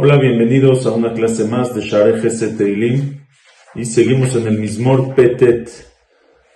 Hola, bienvenidos a una clase más de Share Teilim y seguimos en el Mismor Petet,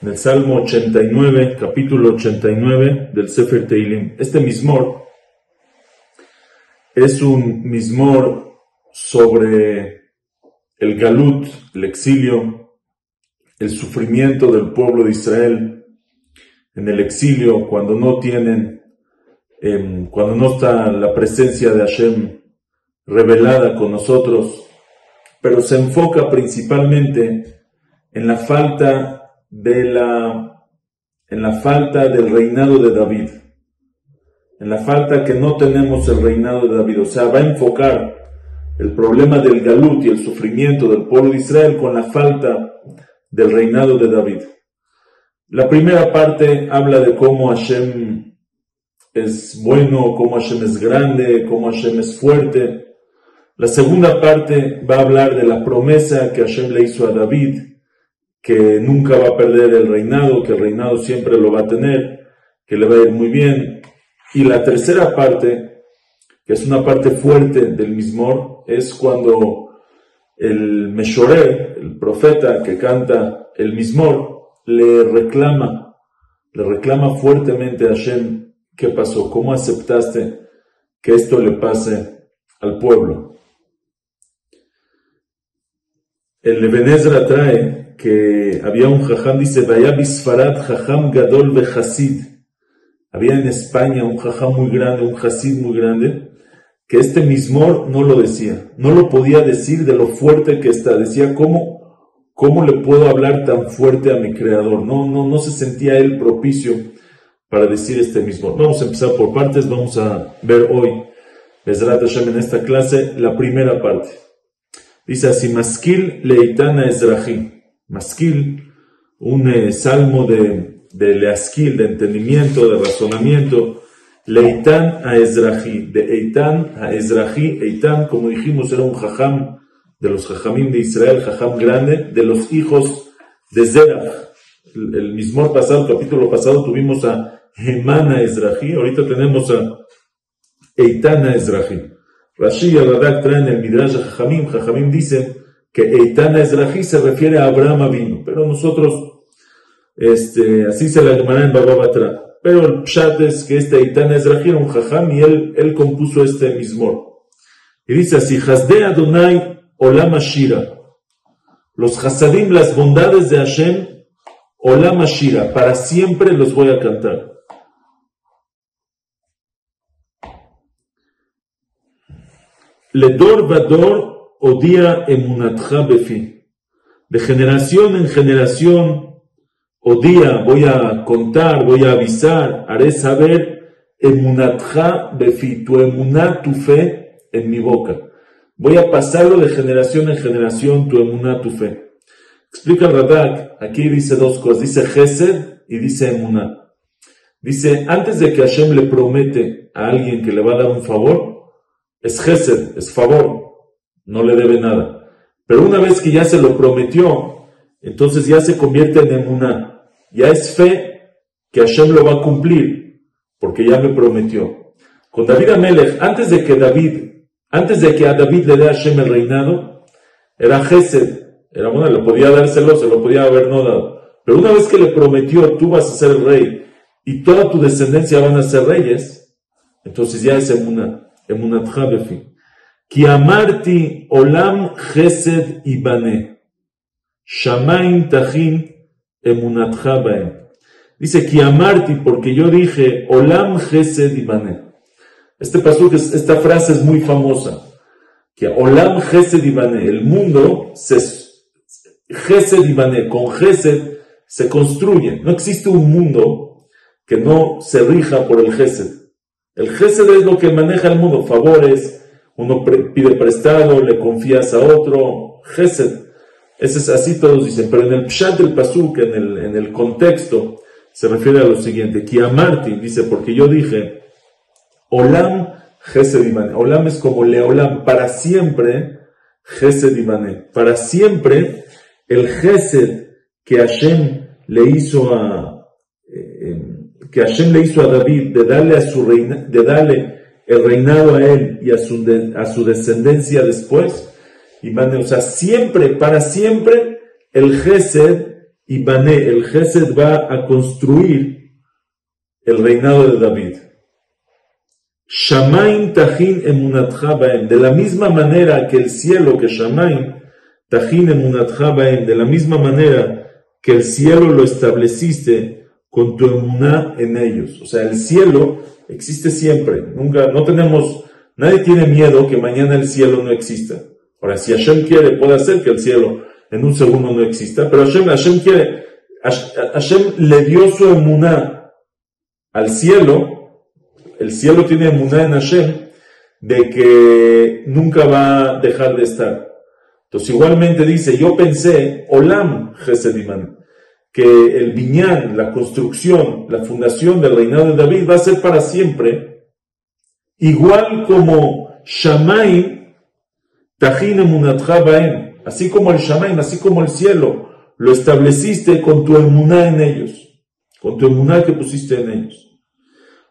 en el Salmo 89, capítulo 89 del Sefer Teilim. Este Mismor es un Mismor sobre el Galut, el exilio, el sufrimiento del pueblo de Israel en el exilio cuando no tienen, em, cuando no está la presencia de Hashem revelada con nosotros, pero se enfoca principalmente en la falta de la, en la falta del reinado de David, en la falta que no tenemos el reinado de David, o sea, va a enfocar el problema del galut y el sufrimiento del pueblo de Israel con la falta del reinado de David. La primera parte habla de cómo Hashem es bueno, cómo Hashem es grande, cómo Hashem es fuerte, la segunda parte va a hablar de la promesa que Hashem le hizo a David, que nunca va a perder el reinado, que el reinado siempre lo va a tener, que le va a ir muy bien. Y la tercera parte, que es una parte fuerte del Mismor, es cuando el Meshorer, el profeta que canta el Mismor, le reclama, le reclama fuertemente a Hashem qué pasó, cómo aceptaste que esto le pase al pueblo. El Ebenezer trae que había un jajam, dice, Vaya bisfarat jajam gadol hasid. Había en España un jajam muy grande, un hasid muy grande, que este mismor no lo decía, no lo podía decir de lo fuerte que está. Decía, ¿cómo, cómo le puedo hablar tan fuerte a mi creador? No, no, no se sentía él propicio para decir este mismo. Vamos a empezar por partes, vamos a ver hoy, Bezrat Hashem, en esta clase, la primera parte. Dice así, Maskil Leitana Ezrahi. Maskil, un eh, salmo de, de leaskil, de entendimiento, de razonamiento. Leitan a Ezrahi, de Eitan a Ezrahi. Eitan, como dijimos, era un jajam de los jajamim de Israel, jajam grande, de los hijos de Zerach. El, mismo pasado, capítulo pasado, tuvimos a Hemana Ezrahi, ahorita tenemos a Eitana Ezrahi. Rashi y Radak traen el Midrash Jajamim. Jajamim dice que Eitana Ezrahi se refiere a Abraham Avinu, pero nosotros, este, así se la llamará en Bababatra. Pero el pshat es que este Eitana Ezrahi era un Jajam y él, él compuso este mismor. Y dice así, Hasde Adonai Olam Ashira. Los Hasadim, las bondades de Hashem, Olam Ashira, para siempre los voy a cantar. Ledor Vador odia emunatja befi. De generación en generación, odia, voy a contar, voy a avisar, haré saber emunatja befi, tu emuná, tu fe en mi boca. Voy a pasarlo de generación en generación, tu emuná, tu fe. Explica Radak, aquí dice dos cosas, dice Gesed y dice emuná. Dice, antes de que Hashem le promete a alguien que le va a dar un favor, es gesed, es favor, no le debe nada. Pero una vez que ya se lo prometió, entonces ya se convierte en emuná. Ya es fe que Hashem lo va a cumplir, porque ya me prometió. Con David Amelech, antes de que David, antes de que a David le dé a Hashem el reinado, era Gesed, era bueno, le podía dárselo, se lo podía haber no dado. Pero una vez que le prometió, tú vas a ser el rey y toda tu descendencia van a ser reyes, entonces ya es Emuna, Emunat Jabefi. Kiamarti Olam Gesed Ibane. Shamaim Tajim Emunat Dice Kiamarti porque yo dije Olam Gesed Ibane. Este paso, esta frase es muy famosa. Que Olam Gesed Ibane, el mundo, se, Gesed Ibane, con Gesed se construye. No existe un mundo que no se rija por el Gesed. El Gesed es lo que maneja el mundo, favores, uno pide prestado, le confías a otro, Gesed. Ese es así todos dicen, pero en el Pshat del Pasuk, en el, en el contexto, se refiere a lo siguiente, Kiamarti, dice, porque yo dije, Olam Gesed Imane. Olam es como Leolam, para siempre, Gesed Imane. Para siempre, el Gesed que Hashem le hizo a, eh, que Hashem le hizo a David de darle, a su reina, de darle el reinado a él y a su, a su descendencia después. Y o sea, siempre, para siempre, el Gesed y Bané, el Gesed va a construir el reinado de David. Shamaim Tahin Emunatcha de la misma manera que el cielo, que Shamaim Tahin Emunatcha de la misma manera que el cielo lo estableciste con tu emuná en ellos. O sea, el cielo existe siempre. Nunca, no tenemos, nadie tiene miedo que mañana el cielo no exista. Ahora, si Hashem quiere, puede hacer que el cielo en un segundo no exista, pero Hashem, Hashem quiere, Hashem le dio su emuná al cielo, el cielo tiene emuná en Hashem, de que nunca va a dejar de estar. Entonces igualmente dice, yo pensé, Olam Gesediman, que el viñán, la construcción, la fundación del reinado de David va a ser para siempre, igual como Shamaim, Tajin Baem, así como el Shamaim, así como el cielo, lo estableciste con tu emuná en ellos, con tu emuná que pusiste en ellos.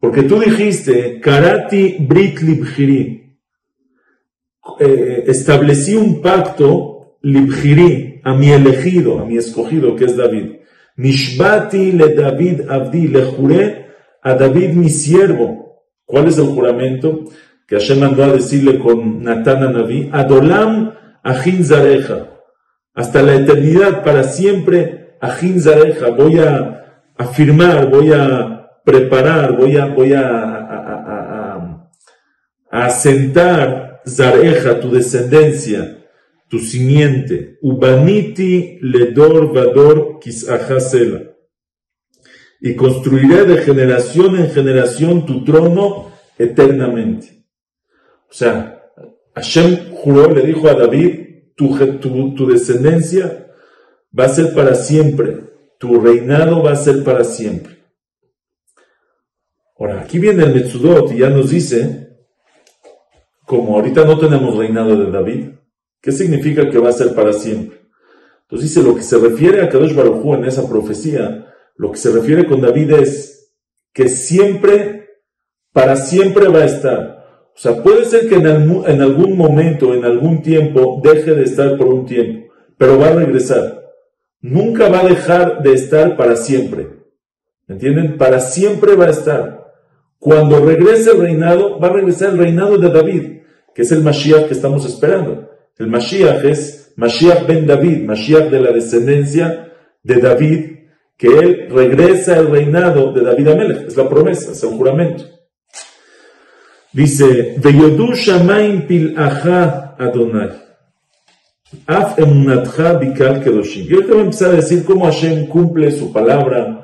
Porque tú dijiste, Karati Brit Libhiri, eh, establecí un pacto Libhiri a mi elegido, a mi escogido, que es David. Nishbati le David Abdi, le juré a David mi siervo. ¿Cuál es el juramento? Que Hashem mandó a decirle con Natana Naví, Adolam Ajin Zareja. Hasta la eternidad, para siempre, Ajin Zareja. Voy a afirmar, voy a preparar, voy a, voy a, a, Zareja, tu descendencia tu simiente, Ubaniti ledor vador kisahasela. Y construiré de generación en generación tu trono eternamente. O sea, Hashem juró, le dijo a David, tu, descendencia va a ser para siempre, tu reinado va a ser para siempre. Ahora, aquí viene el Metsudot y ya nos dice, como ahorita no tenemos reinado de David, ¿Qué significa que va a ser para siempre? Entonces dice, lo que se refiere a Kadosh Baruj en esa profecía, lo que se refiere con David es que siempre, para siempre va a estar. O sea, puede ser que en, en algún momento, en algún tiempo, deje de estar por un tiempo, pero va a regresar. Nunca va a dejar de estar para siempre. ¿Entienden? Para siempre va a estar. Cuando regrese el reinado, va a regresar el reinado de David, que es el Mashiach que estamos esperando. El Mashiach es Mashiach ben David, Mashiach de la descendencia de David, que él regresa al reinado de David Amelech. Es la promesa, es el juramento. Dice, Veyodu Shamaim pil Adonai. Af emunatcha bikal kedoshim. Yo te voy a empezar a decir cómo Hashem cumple su palabra,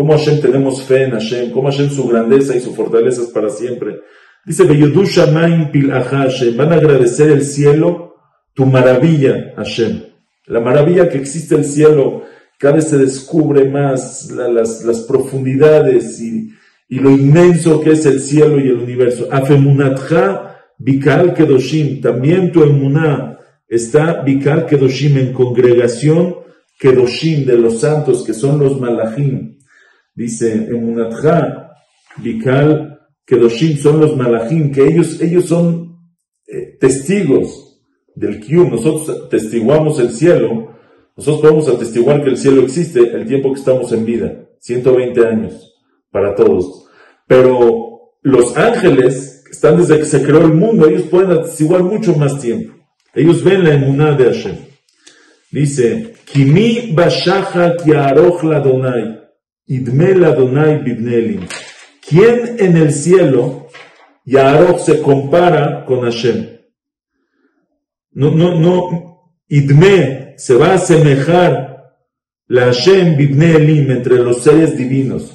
cómo Hashem tenemos fe en Hashem, cómo Hashem su grandeza y su fortaleza es para siempre. Dice. Van a agradecer el cielo tu maravilla, Hashem. La maravilla que existe el cielo, cada vez se descubre más las, profundidades y, lo inmenso que es el cielo y el universo. Afemunatcha Bikal Kedoshim, también tu emuná está Bikal Kedoshim en congregación Kedoshim de los santos que son los malachim. Dice Emunatcha Bikal Kedoshim son los malachim, que ellos, ellos son eh, testigos del Qiyum, nosotros testiguamos el cielo, nosotros podemos atestiguar que el cielo existe el tiempo que estamos en vida, 120 años para todos. Pero los ángeles, que están desde que se creó el mundo, ellos pueden atestiguar mucho más tiempo. Ellos ven la emuná de Hashem. Dice, Kimi bashacha la donai, ¿Quién en el cielo, Yaroch se compara con Hashem? no, no, no, Idme se va a asemejar la Hashem Bibne Elim entre los seres divinos.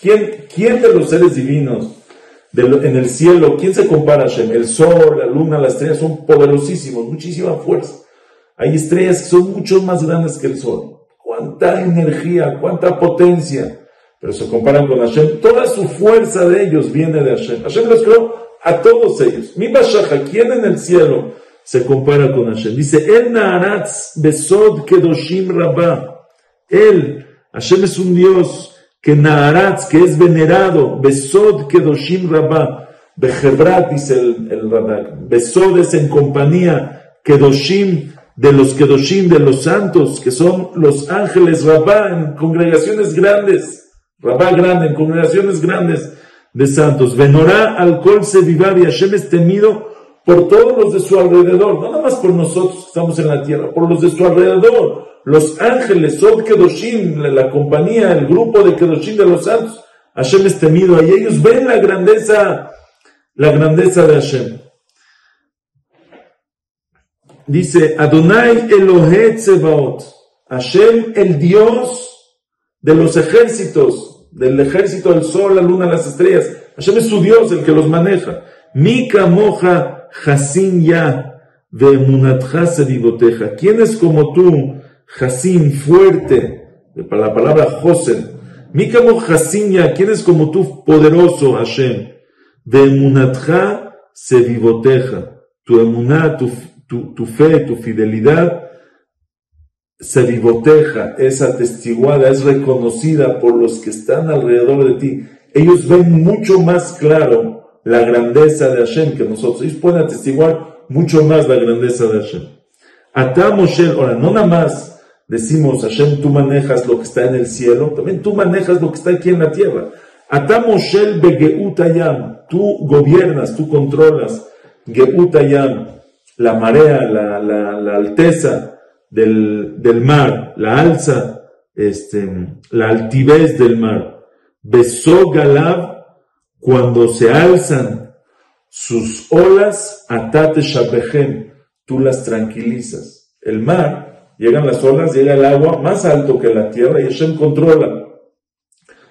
¿Quién, quién de los seres divinos en el cielo, quién se compara a Hashem? El sol, la luna, las estrellas son poderosísimos, muchísima fuerza. Hay estrellas que son mucho más grandes que el sol. Cuánta energía, cuánta potencia. Pero se comparan con Hashem. Toda su fuerza de ellos viene de Hashem. Hashem los creó a todos ellos. Mi Bashaja, ¿quién en el cielo se compara con Hashem. Dice, El Naaratz Besod Kedoshim Rabba. Él, Hashem es un Dios que Naharatz, que es venerado, Besod Kedoshim Rabá, Bejebrat, dice el, el Radak, Besod es en compañía, Kedoshim, de los Kedoshim, de los santos, que son los ángeles Rabá, en congregaciones grandes, Rabá grande, en congregaciones grandes de santos. Venorá al Kol Sevivar y Hashem es temido por todos los de su alrededor, no nada más por nosotros que estamos en la tierra, por los de su alrededor, los ángeles, Sod Kedoshim, la, compañía, el grupo de Kedoshim de los santos, Hashem es temido y ellos ven la grandeza, la grandeza de Hashem. Dice Adonai Elohe Tsebaot, Hashem el Dios de los ejércitos, del ejército del sol, la luna, las estrellas. Hashem es su Dios, el que los maneja. Mika moja Hasin ya de. ¿Quién es como tú, Hasin, fuerte? La palabra Josen. Mikamo Hasin ya, ¿quién es como tú, poderoso, Hashem? De Munatja Sedivoteja. Tu emuná, tu, tu, fe, tu fidelidad se vivoteja, es atestiguada, es reconocida por los que están alrededor de ti. Ellos ven mucho más claro la grandeza de Hashem que nosotros. Ellos pueden atestiguar mucho más la grandeza de Hashem. Ata ahora no nada más decimos Hashem, tú manejas lo que está en el cielo, también tú manejas lo que está aquí en la tierra. Ata Moshel begeutayam, tú gobiernas, tú controlas geutayam, la marea, la, la, la alteza del, del, mar, la alza, este, la altivez del mar. Besó Galab cuando se alzan sus olas, atate shabehem, tú las tranquilizas. El mar, llegan las olas, llega el agua más alto que la tierra y Hashem controla.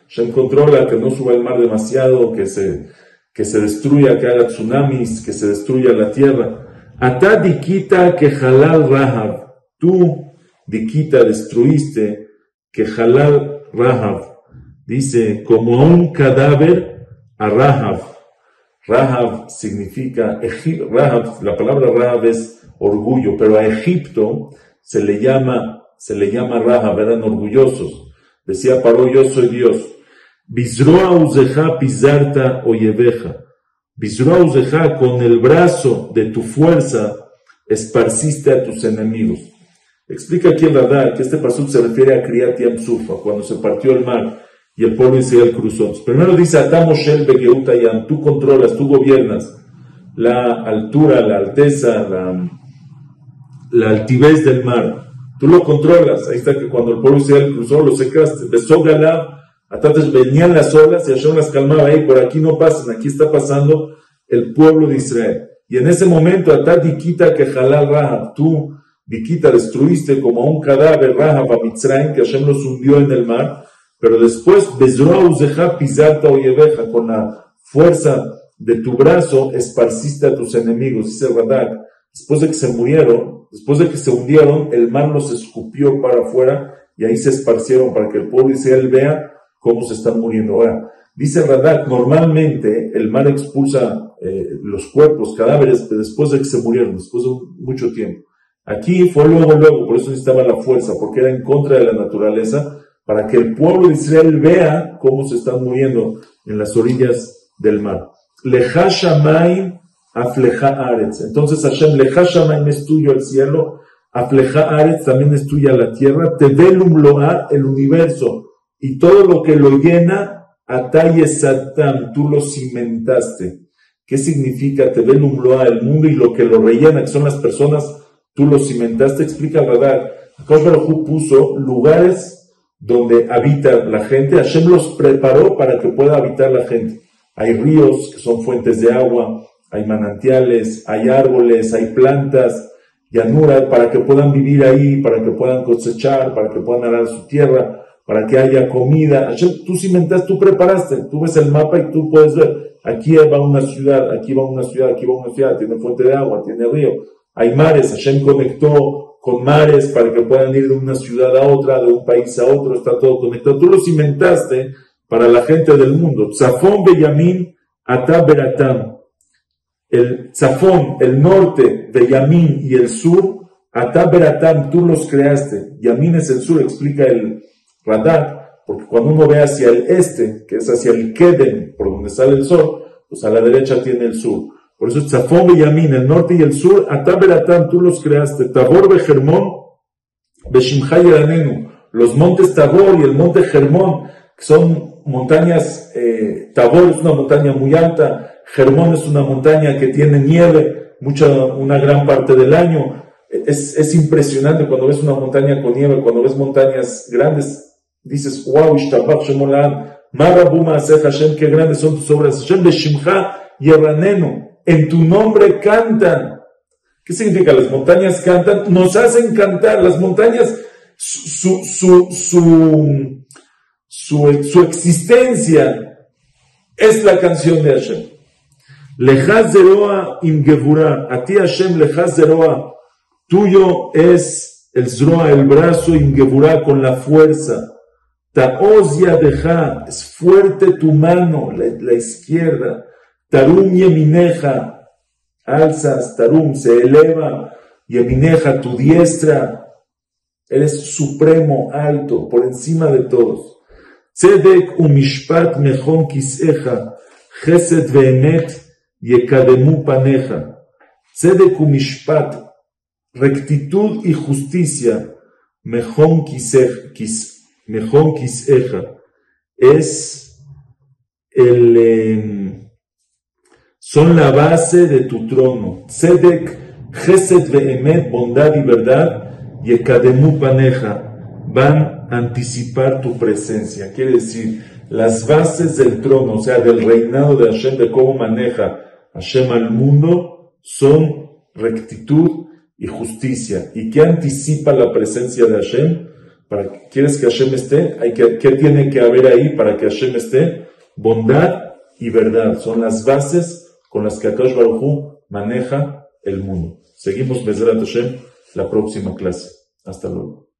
Hashem controla que no suba el mar demasiado, que se, que se destruya, que haga tsunamis, que se destruya la tierra. Ata dikita que halal rahab. Tú, dikita, destruiste que halal rahab. Dice, como un cadáver a Rahab. Rahab significa, Rahab, la palabra Rahab es orgullo, pero a Egipto se le llama, se le llama Rahab, eran orgullosos. Decía Paró, yo soy Dios. Bizroa uzeja pizarta oyeveja. Bizroa uzeja, con el brazo de tu fuerza esparciste a tus enemigos. Explica aquí el Radar que este paso se refiere a Kriyat Yamsufa, cuando se partió el mar y el pueblo Israel cruzó. Primero dice, Atamoshel Begeutayam, tú controlas, tú gobiernas la altura, la alteza, la, la altivez del mar. Tú lo controlas. Ahí está que cuando el pueblo Israel cruzó, lo secaste. Besó Galá, entonces venían las olas y Hashem las calmaba. Ahí por aquí no pasan, aquí está pasando el pueblo de Israel. Y en ese momento, Atá Dikita que Jalal Rahab, tú, Dikita, destruiste como un cadáver Rahab a Mitzrayim, que Hashem los hundió en el mar. Pero después, pisata oyeveja, con la fuerza de tu brazo, esparciste a tus enemigos, dice Radak. Después de que se murieron, después de que se hundieron, el mar los escupió para afuera y ahí se esparcieron para que el pueblo de Israel vea cómo se están muriendo. Ahora, dice Radak, normalmente el mar expulsa eh, los cuerpos, cadáveres, después de que se murieron, después de mucho tiempo. Aquí fue luego, luego, por eso necesitaba la fuerza, porque era en contra de la naturaleza para que el pueblo de Israel vea cómo se están muriendo en las orillas del mar. Leja afleja aretz. Entonces Hashem, leja Shamaim es tuyo el cielo, afleja aretz también es tuya la tierra, tevelum loa el universo y todo lo que lo llena, ataye satam, tú lo cimentaste. ¿Qué significa tevelum loa el mundo y lo que lo rellena, que son las personas, tú lo cimentaste? Explica el radar. puso lugares donde habita la gente, Hashem los preparó para que pueda habitar la gente. Hay ríos que son fuentes de agua, hay manantiales, hay árboles, hay plantas, llanuras, para que puedan vivir ahí, para que puedan cosechar, para que puedan arar su tierra, para que haya comida. Tú cimentaste, tú preparaste, tú ves el mapa y tú puedes ver, aquí va una ciudad, aquí va una ciudad, aquí va una ciudad, tiene fuente de agua, tiene río, hay mares, Hashem conectó con mares para que puedan ir de una ciudad a otra, de un país a otro, está todo conectado. Tú los inventaste para la gente del mundo. Zafón, Beyamin, Atá, Beratam. El Zafón, el norte, Beyamin y el sur, Atá, Beratam, tú los creaste. Yamin es el sur, explica el Radak. porque cuando uno ve hacia el este, que es hacia el Keden, por donde sale el sol, pues a la derecha tiene el sur. Por eso Tzafón Yamin, el norte y el sur, Ataberatam, tú los creaste, Tabor Bejermón, Beshimhay Anenu, los montes Tabor y el monte Germón, que son montañas, eh, Tabor es una montaña muy alta, Germón es una montaña que tiene nieve mucha, una gran parte del año. Es, es impresionante cuando ves una montaña con nieve, cuando ves montañas grandes, dices, wow, Ishtabach Shemolan, Marabuma Hashem, qué grandes son tus obras, Hashem Beshimcha Yeranenu, en tu nombre cantan. ¿Qué significa? Las montañas cantan, nos hacen cantar, las montañas, su, su, su, su, existencia es la canción de Hashem. Lejaz zeroa im a ti Hashem lejaz zeroa, tuyo es el zroa, el brazo im con la fuerza. Taosia deja, es fuerte tu mano, la, izquierda. Tarum Yemineja, alzas, Tarum, se eleva, Yemineja, tu diestra, eres supremo, alto, por encima de todos. Tzedek umishpat mechon kiseja, Chesed veemet yekademu paneja. Tzedek umishpat, rectitud y justicia, mejón kiseja, kis, mejón kiseja, es el... Eh, son la base de tu trono. Tzedek, Chesed Vehemet, bondad y verdad, y Ekademu Paneja, van a anticipar tu presencia. Quiere decir, las bases del trono, o sea, del reinado de Hashem, de cómo maneja Hashem al mundo, son rectitud y justicia. ¿Y qué anticipa la presencia de Hashem? ¿Quieres que Hashem esté? Hay que, ¿Qué tiene que haber ahí para que Hashem esté? Bondad y verdad. Son las bases con las que Akash Baruj maneja el mundo. Seguimos Bezrat Hashem la próxima clase. Hasta luego.